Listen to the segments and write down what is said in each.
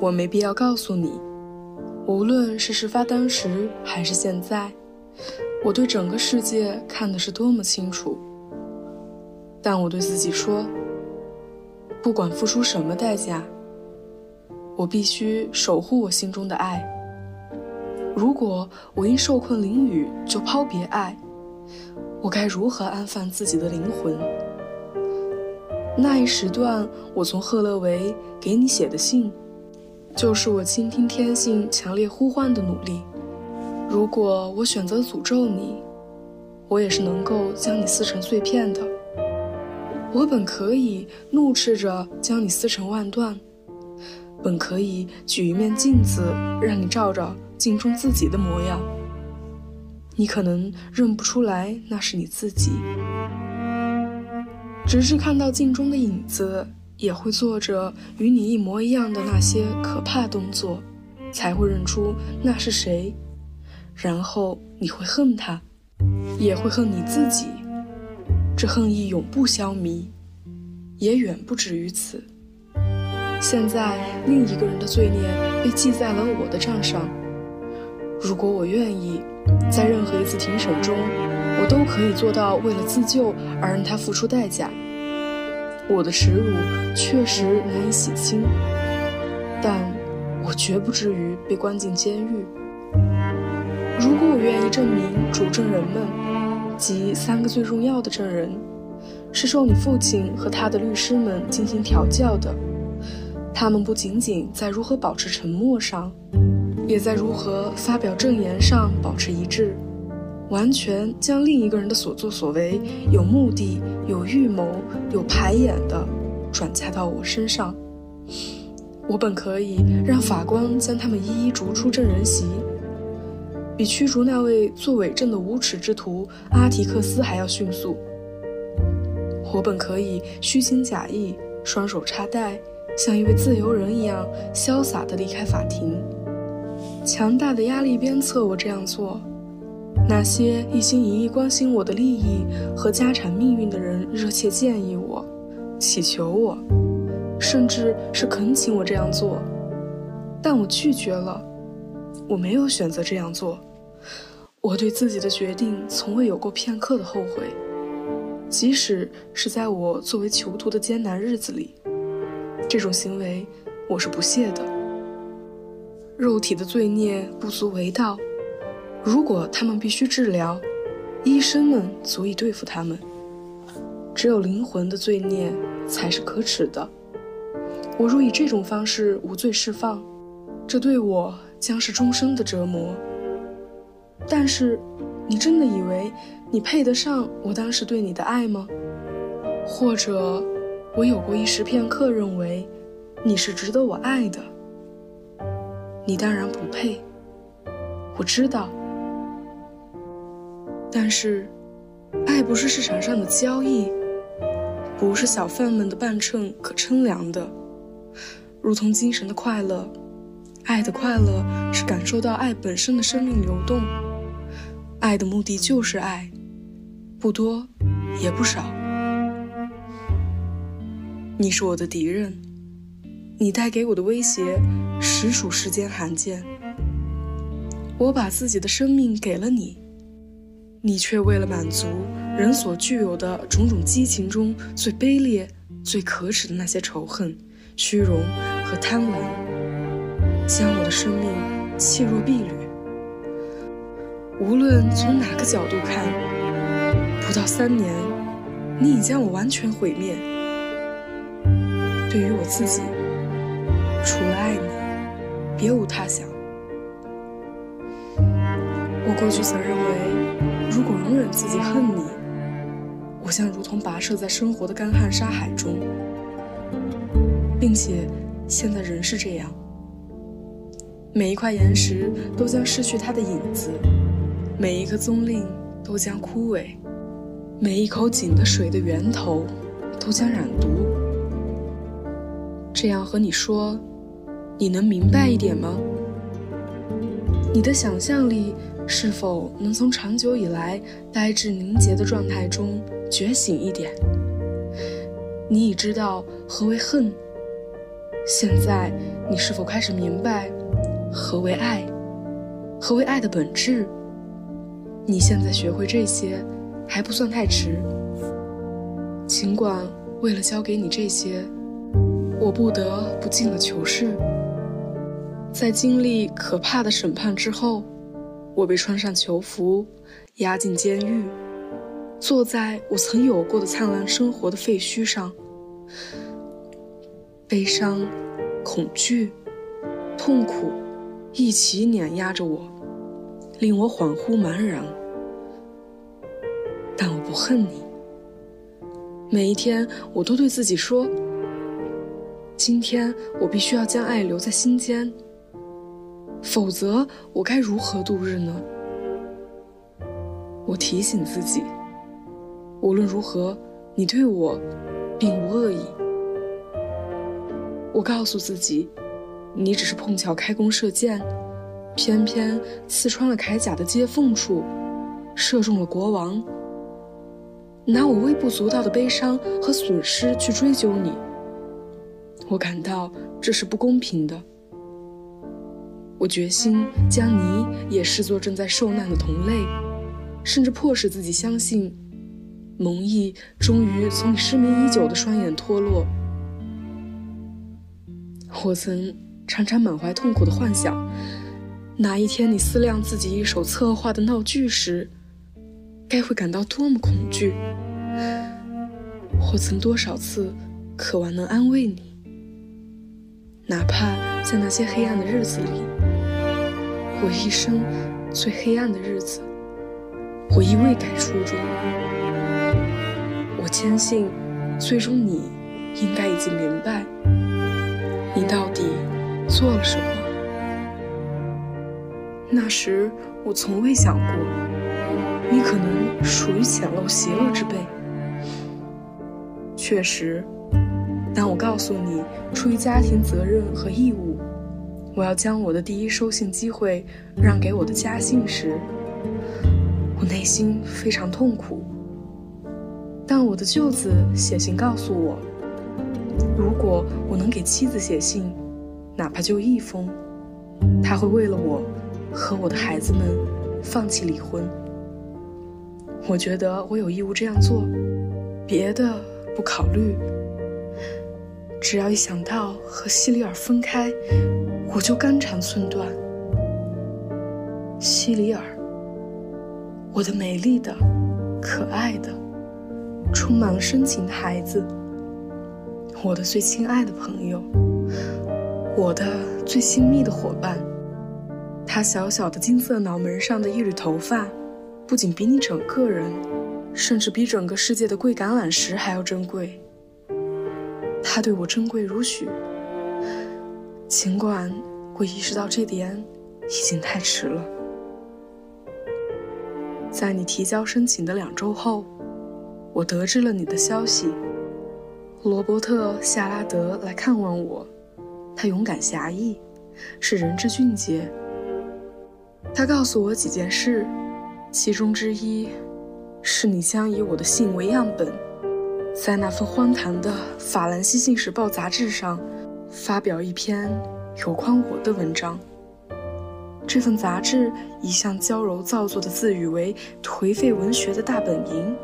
我没必要告诉你，无论是事发当时还是现在，我对整个世界看的是多么清楚。但我对自己说，不管付出什么代价，我必须守护我心中的爱。如果我因受困淋雨就抛别爱，我该如何安放自己的灵魂？那一时段，我从赫勒维给你写的信。就是我倾听天性强烈呼唤的努力。如果我选择诅咒你，我也是能够将你撕成碎片的。我本可以怒斥着将你撕成万段，本可以举一面镜子让你照照镜中自己的模样。你可能认不出来那是你自己，直至看到镜中的影子。也会做着与你一模一样的那些可怕动作，才会认出那是谁，然后你会恨他，也会恨你自己，这恨意永不消弭，也远不止于此。现在另一个人的罪孽被记在了我的账上，如果我愿意，在任何一次庭审中，我都可以做到为了自救而让他付出代价。我的耻辱确实难以洗清，但我绝不至于被关进监狱。如果我愿意证明主证人们，即三个最重要的证人，是受你父亲和他的律师们进行调教的，他们不仅仅在如何保持沉默上，也在如何发表证言上保持一致。完全将另一个人的所作所为有目的、有预谋、有排演的转嫁到我身上。我本可以让法官将他们一一逐出证人席，比驱逐那位作伪证的无耻之徒阿提克斯还要迅速。我本可以虚情假意、双手插袋，像一位自由人一样潇洒地离开法庭。强大的压力鞭策我这样做。那些一心一意关心我的利益和家产命运的人，热切建议我，祈求我，甚至是恳请我这样做，但我拒绝了。我没有选择这样做，我对自己的决定从未有过片刻的后悔，即使是在我作为囚徒的艰难日子里，这种行为我是不屑的。肉体的罪孽不足为道。如果他们必须治疗，医生们足以对付他们。只有灵魂的罪孽才是可耻的。我若以这种方式无罪释放，这对我将是终生的折磨。但是，你真的以为你配得上我当时对你的爱吗？或者，我有过一时片刻认为你是值得我爱的？你当然不配。我知道。但是，爱不是市场上的交易，不是小贩们的半秤可称量的。如同精神的快乐，爱的快乐是感受到爱本身的生命流动。爱的目的就是爱，不多也不少。你是我的敌人，你带给我的威胁实属世间罕见。我把自己的生命给了你。你却为了满足人所具有的种种激情中最卑劣、最可耻的那些仇恨、虚荣和贪婪，将我的生命弃若敝履。无论从哪个角度看，不到三年，你已将我完全毁灭。对于我自己，除了爱你，别无他想。我过去曾认为。如果容忍自己恨你，我将如同跋涉在生活的干旱沙海中，并且现在仍是这样。每一块岩石都将失去它的影子，每一颗棕棂都将枯萎，每一口井的水的源头都将染毒。这样和你说，你能明白一点吗？你的想象力。是否能从长久以来呆滞凝结的状态中觉醒一点？你已知道何为恨，现在你是否开始明白何为爱？何为爱的本质？你现在学会这些还不算太迟。尽管为了教给你这些，我不得不进了囚室。在经历可怕的审判之后，我被穿上囚服，押进监狱，坐在我曾有过的灿烂生活的废墟上。悲伤、恐惧、痛苦一起碾压着我，令我恍惚茫然。但我不恨你。每一天，我都对自己说：“今天我必须要将爱留在心间，否则我该如何度日呢？”我提醒自己，无论如何，你对我并无恶意。我告诉自己，你只是碰巧开弓射箭，偏偏刺穿了铠甲的接缝处，射中了国王。拿我微不足道的悲伤和损失去追究你，我感到这是不公平的。我决心将你也视作正在受难的同类，甚至迫使自己相信，蒙毅终于从你失明已久的双眼脱落。我曾常常满怀痛苦的幻想，哪一天你思量自己一手策划的闹剧时，该会感到多么恐惧。我曾多少次渴望能安慰你，哪怕在那些黑暗的日子里，我一生最黑暗的日子，我一未改初衷。我坚信，最终你应该已经明白。你到底做了什么？那时我从未想过，你可能属于浅陋邪恶之辈。确实，但我告诉你出于家庭责任和义务，我要将我的第一收信机会让给我的家信时，我内心非常痛苦。但我的舅子写信告诉我。如果我能给妻子写信，哪怕就一封，他会为了我和我的孩子们放弃离婚。我觉得我有义务这样做，别的不考虑。只要一想到和西里尔分开，我就肝肠寸断。西里尔，我的美丽的、可爱的、充满了深情的孩子。我的最亲爱的朋友，我的最亲密的伙伴，他小小的金色脑门上的一缕头发，不仅比你整个人，甚至比整个世界的贵橄榄石还要珍贵。他对我珍贵如许，尽管我意识到这点已经太迟了。在你提交申请的两周后，我得知了你的消息。罗伯特·夏拉德来看望我，他勇敢侠义，是人之俊杰。他告诉我几件事，其中之一是你将以我的信为样本，在那份荒唐的《法兰西信使报》杂志上发表一篇有关我的文章。这份杂志一向娇柔造作的自诩为颓废文学的大本营。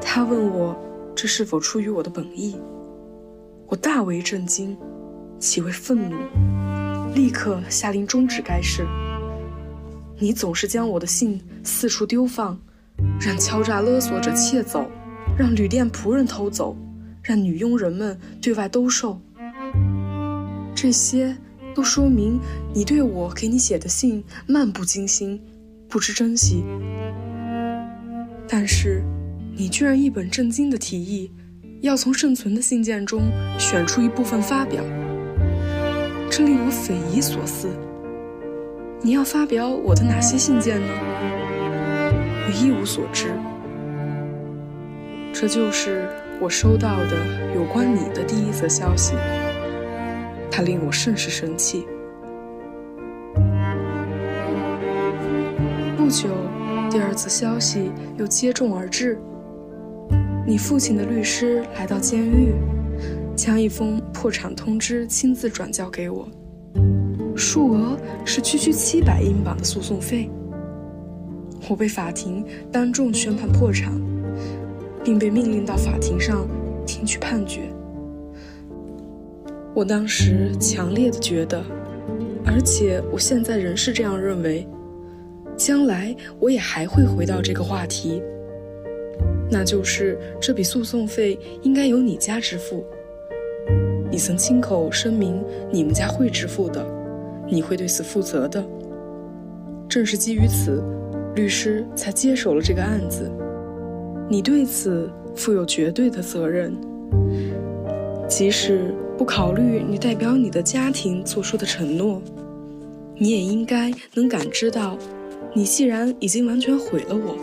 他问我。这是否出于我的本意？我大为震惊，极为愤怒，立刻下令终止该事。你总是将我的信四处丢放，让敲诈勒索者窃走，让旅店仆人偷走，让女佣人们对外兜售。这些都说明你对我给你写的信漫不经心，不知珍惜。但是。你居然一本正经的提议，要从剩存的信件中选出一部分发表，这令我匪夷所思。你要发表我的哪些信件呢？我一无所知。这就是我收到的有关你的第一则消息，它令我甚是生气。不久，第二则消息又接踵而至。你父亲的律师来到监狱，将一封破产通知亲自转交给我，数额是区区七百英镑的诉讼费。我被法庭当众宣判破产，并被命令到法庭上听取判决。我当时强烈的觉得，而且我现在仍是这样认为，将来我也还会回到这个话题，那就是这笔诉讼费应该由你家支付。你曾亲口声明你们家会支付的，你会对此负责的。正是基于此，律师才接手了这个案子。你对此负有绝对的责任，即使不考虑你代表你的家庭做出的承诺，你也应该能感知到，你既然已经完全毁了我，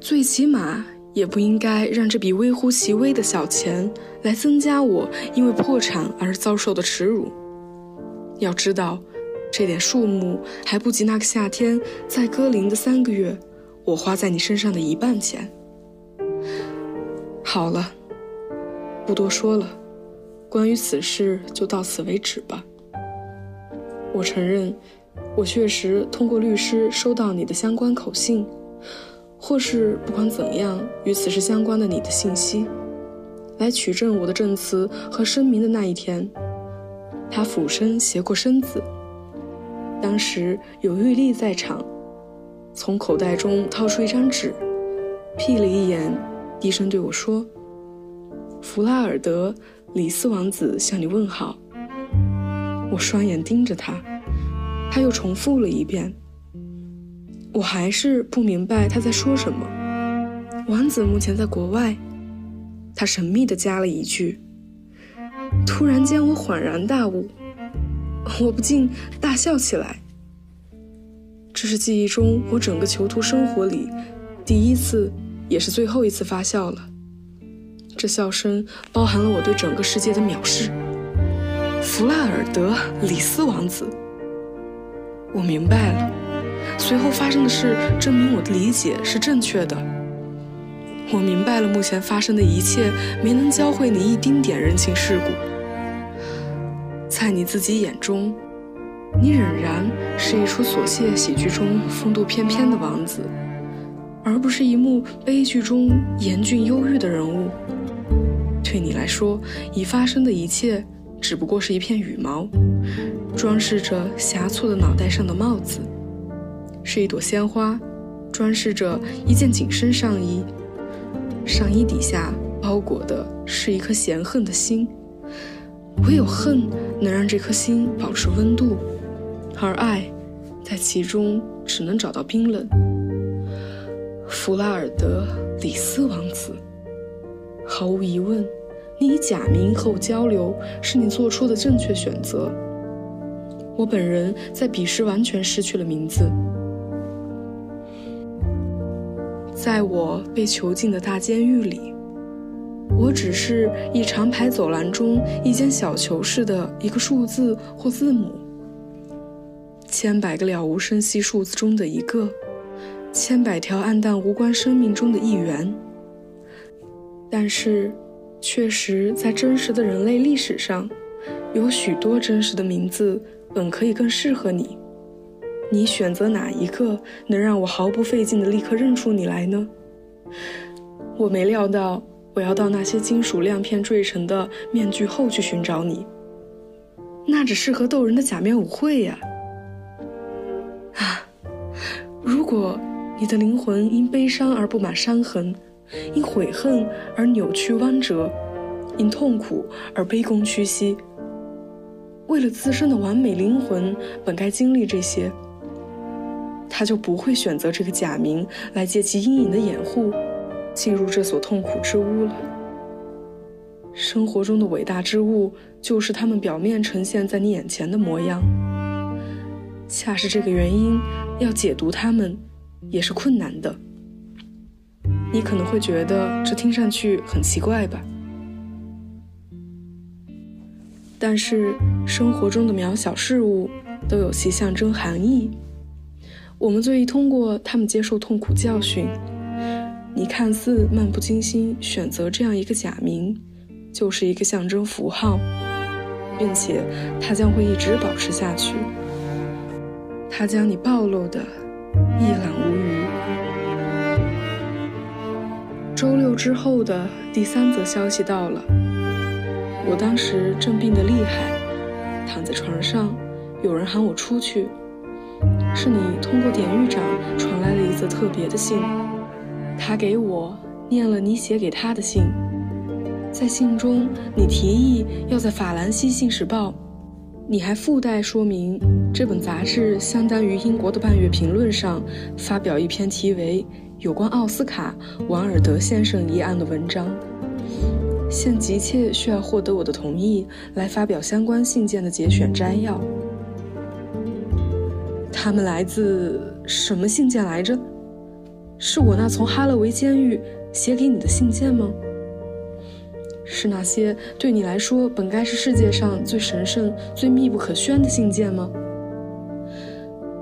最起码。也不应该让这笔微乎其微的小钱来增加我因为破产而遭受的耻辱。要知道，这点数目还不及那个夏天在歌林的三个月，我花在你身上的一半钱。好了，不多说了，关于此事就到此为止吧。我承认，我确实通过律师收到你的相关口信。或是不管怎样，与此事相关的你的信息，来取证我的证词和声明的那一天，他俯身斜过身子，当时有玉丽在场，从口袋中掏出一张纸，瞥了一眼，低声对我说：“弗拉尔德，里斯王子向你问好。”我双眼盯着他，他又重复了一遍。我还是不明白他在说什么。王子目前在国外，他神秘地加了一句。突然间，我恍然大悟，我不禁大笑起来。这是记忆中我整个囚徒生活里第一次，也是最后一次发笑了。这笑声包含了我对整个世界的藐视。弗拉尔德里斯王子，我明白了。随后发生的事证明我的理解是正确的。我明白了，目前发生的一切没能教会你一丁点人情世故。在你自己眼中，你仍然是一出琐屑喜剧中风度翩翩的王子，而不是一幕悲剧中严峻忧郁的人物。对你来说，已发生的一切只不过是一片羽毛，装饰着狭促的脑袋上的帽子。是一朵鲜花，装饰着一件紧身上衣，上衣底下包裹的是一颗嫌恨的心。唯有恨能让这颗心保持温度，而爱在其中只能找到冰冷。弗拉尔德里斯王子，毫无疑问，你以假名和我交流是你做出的正确选择。我本人在彼时完全失去了名字。在我被囚禁的大监狱里，我只是一长排走廊中一间小囚室的一个数字或字母，千百个了无声息数字中的一个，千百条暗淡无关生命中的一员。但是，确实在真实的人类历史上，有许多真实的名字本可以更适合你。你选择哪一个能让我毫不费劲的立刻认出你来呢？我没料到我要到那些金属亮片缀成的面具后去寻找你，那只适合逗人的假面舞会呀！啊，如果你的灵魂因悲伤而布满伤痕，因悔恨而扭曲弯折，因痛苦而卑躬屈膝，为了自身的完美灵魂，本该经历这些。他就不会选择这个假名来借其阴影的掩护，进入这所痛苦之屋了。生活中的伟大之物，就是他们表面呈现在你眼前的模样。恰是这个原因，要解读他们，也是困难的。你可能会觉得这听上去很奇怪吧？但是生活中的渺小事物，都有其象征含义。我们最易通过他们接受痛苦教训。你看似漫不经心选择这样一个假名，就是一个象征符号，并且它将会一直保持下去。它将你暴露的一览周六之后的第三则消息到了，我当时正病得厉害，躺在床上，有人喊我出去。是你通过典狱长传来了一则特别的信，他给我念了你写给他的信，在信中你提议要在法兰西信使报，你还附带说明这本杂志相当于英国的半月评论上发表一篇题为《有关奥斯卡·王尔德先生一案》的文章，现急切需要获得我的同意来发表相关信件的节选摘要。他们来自什么信件来着？是我那从哈勒维监狱写给你的信件吗？是那些对你来说本该是世界上最神圣、最密不可宣的信件吗？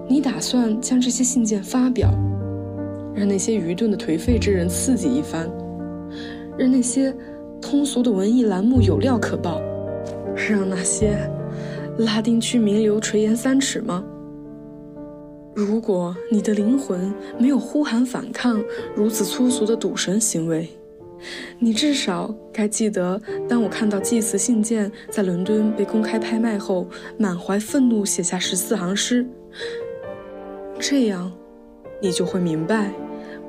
你打算将这些信件发表，让那些愚钝的颓废之人刺激一番，让那些通俗的文艺栏目有料可报，让那些拉丁区名流垂涎三尺吗？如果你的灵魂没有呼喊反抗如此粗俗的赌神行为，你至少该记得，当我看到祭祀信件在伦敦被公开拍卖后，满怀愤怒写下十四行诗，这样，你就会明白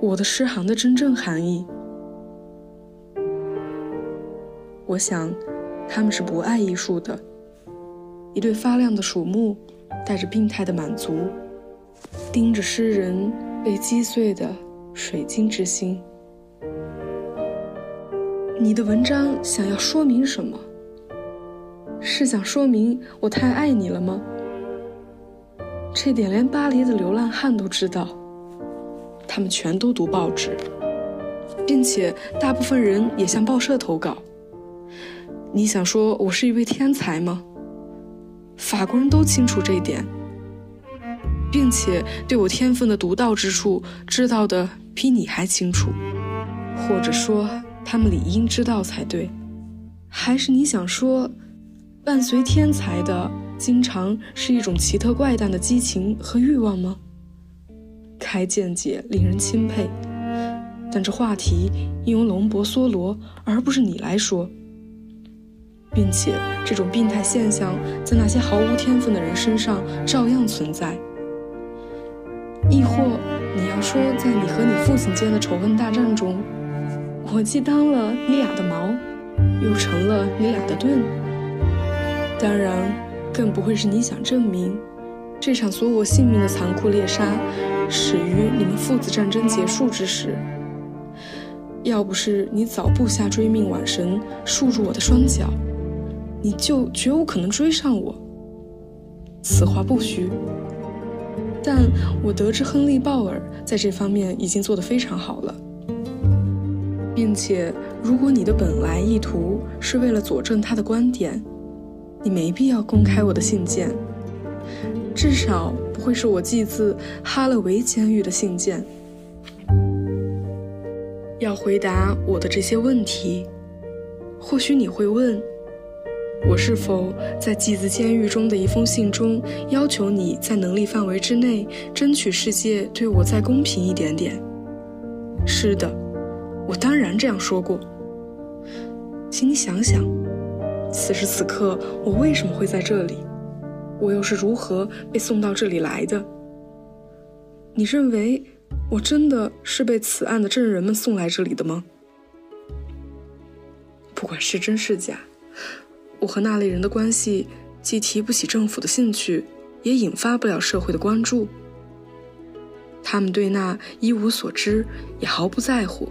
我的诗行的真正含义。我想，他们是不爱艺术的，一对发亮的鼠目，带着病态的满足。盯着诗人被击碎的水晶之心，你的文章想要说明什么？是想说明我太爱你了吗？这点连巴黎的流浪汉都知道，他们全都读报纸，并且大部分人也向报社投稿。你想说我是一位天才吗？法国人都清楚这一点。并且对我天分的独到之处知道的比你还清楚，或者说他们理应知道才对。还是你想说，伴随天才的经常是一种奇特怪诞的激情和欲望吗？开见解令人钦佩，但这话题应由龙伯梭罗而不是你来说，并且这种病态现象在那些毫无天分的人身上照样存在。亦或你要说，在你和你父亲间的仇恨大战中，我既当了你俩的矛，又成了你俩的盾。当然，更不会是你想证明，这场索我性命的残酷猎杀始于你们父子战争结束之时。要不是你早布下追命挽绳，束住我的双脚，你就绝无可能追上我。此话不虚。但我得知亨利·鲍尔在这方面已经做得非常好了，并且如果你的本来意图是为了佐证他的观点，你没必要公开我的信件，至少不会是我寄自哈勒维监狱的信件。要回答我的这些问题，或许你会问。我是否在寄自监狱中的一封信中要求你在能力范围之内争取世界对我再公平一点点？是的，我当然这样说过。请你想想，此时此刻我为什么会在这里？我又是如何被送到这里来的？你认为我真的是被此案的证人们送来这里的吗？不管是真是假。我和那类人的关系，既提不起政府的兴趣，也引发不了社会的关注。他们对那一无所知，也毫不在乎。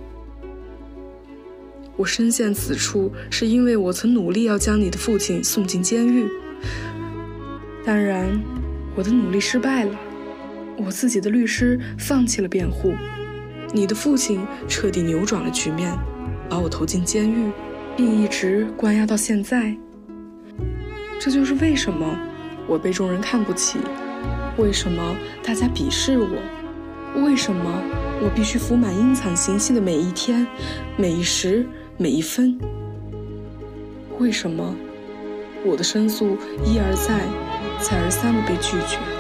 我身陷此处，是因为我曾努力要将你的父亲送进监狱。当然，我的努力失败了。我自己的律师放弃了辩护，你的父亲彻底扭转了局面，把我投进监狱，并一直关押到现在。这就是为什么我被众人看不起，为什么大家鄙视我，为什么我必须服满阴惨刑期的每一天、每一时、每一分。为什么我的申诉一而再、再而三的被拒绝？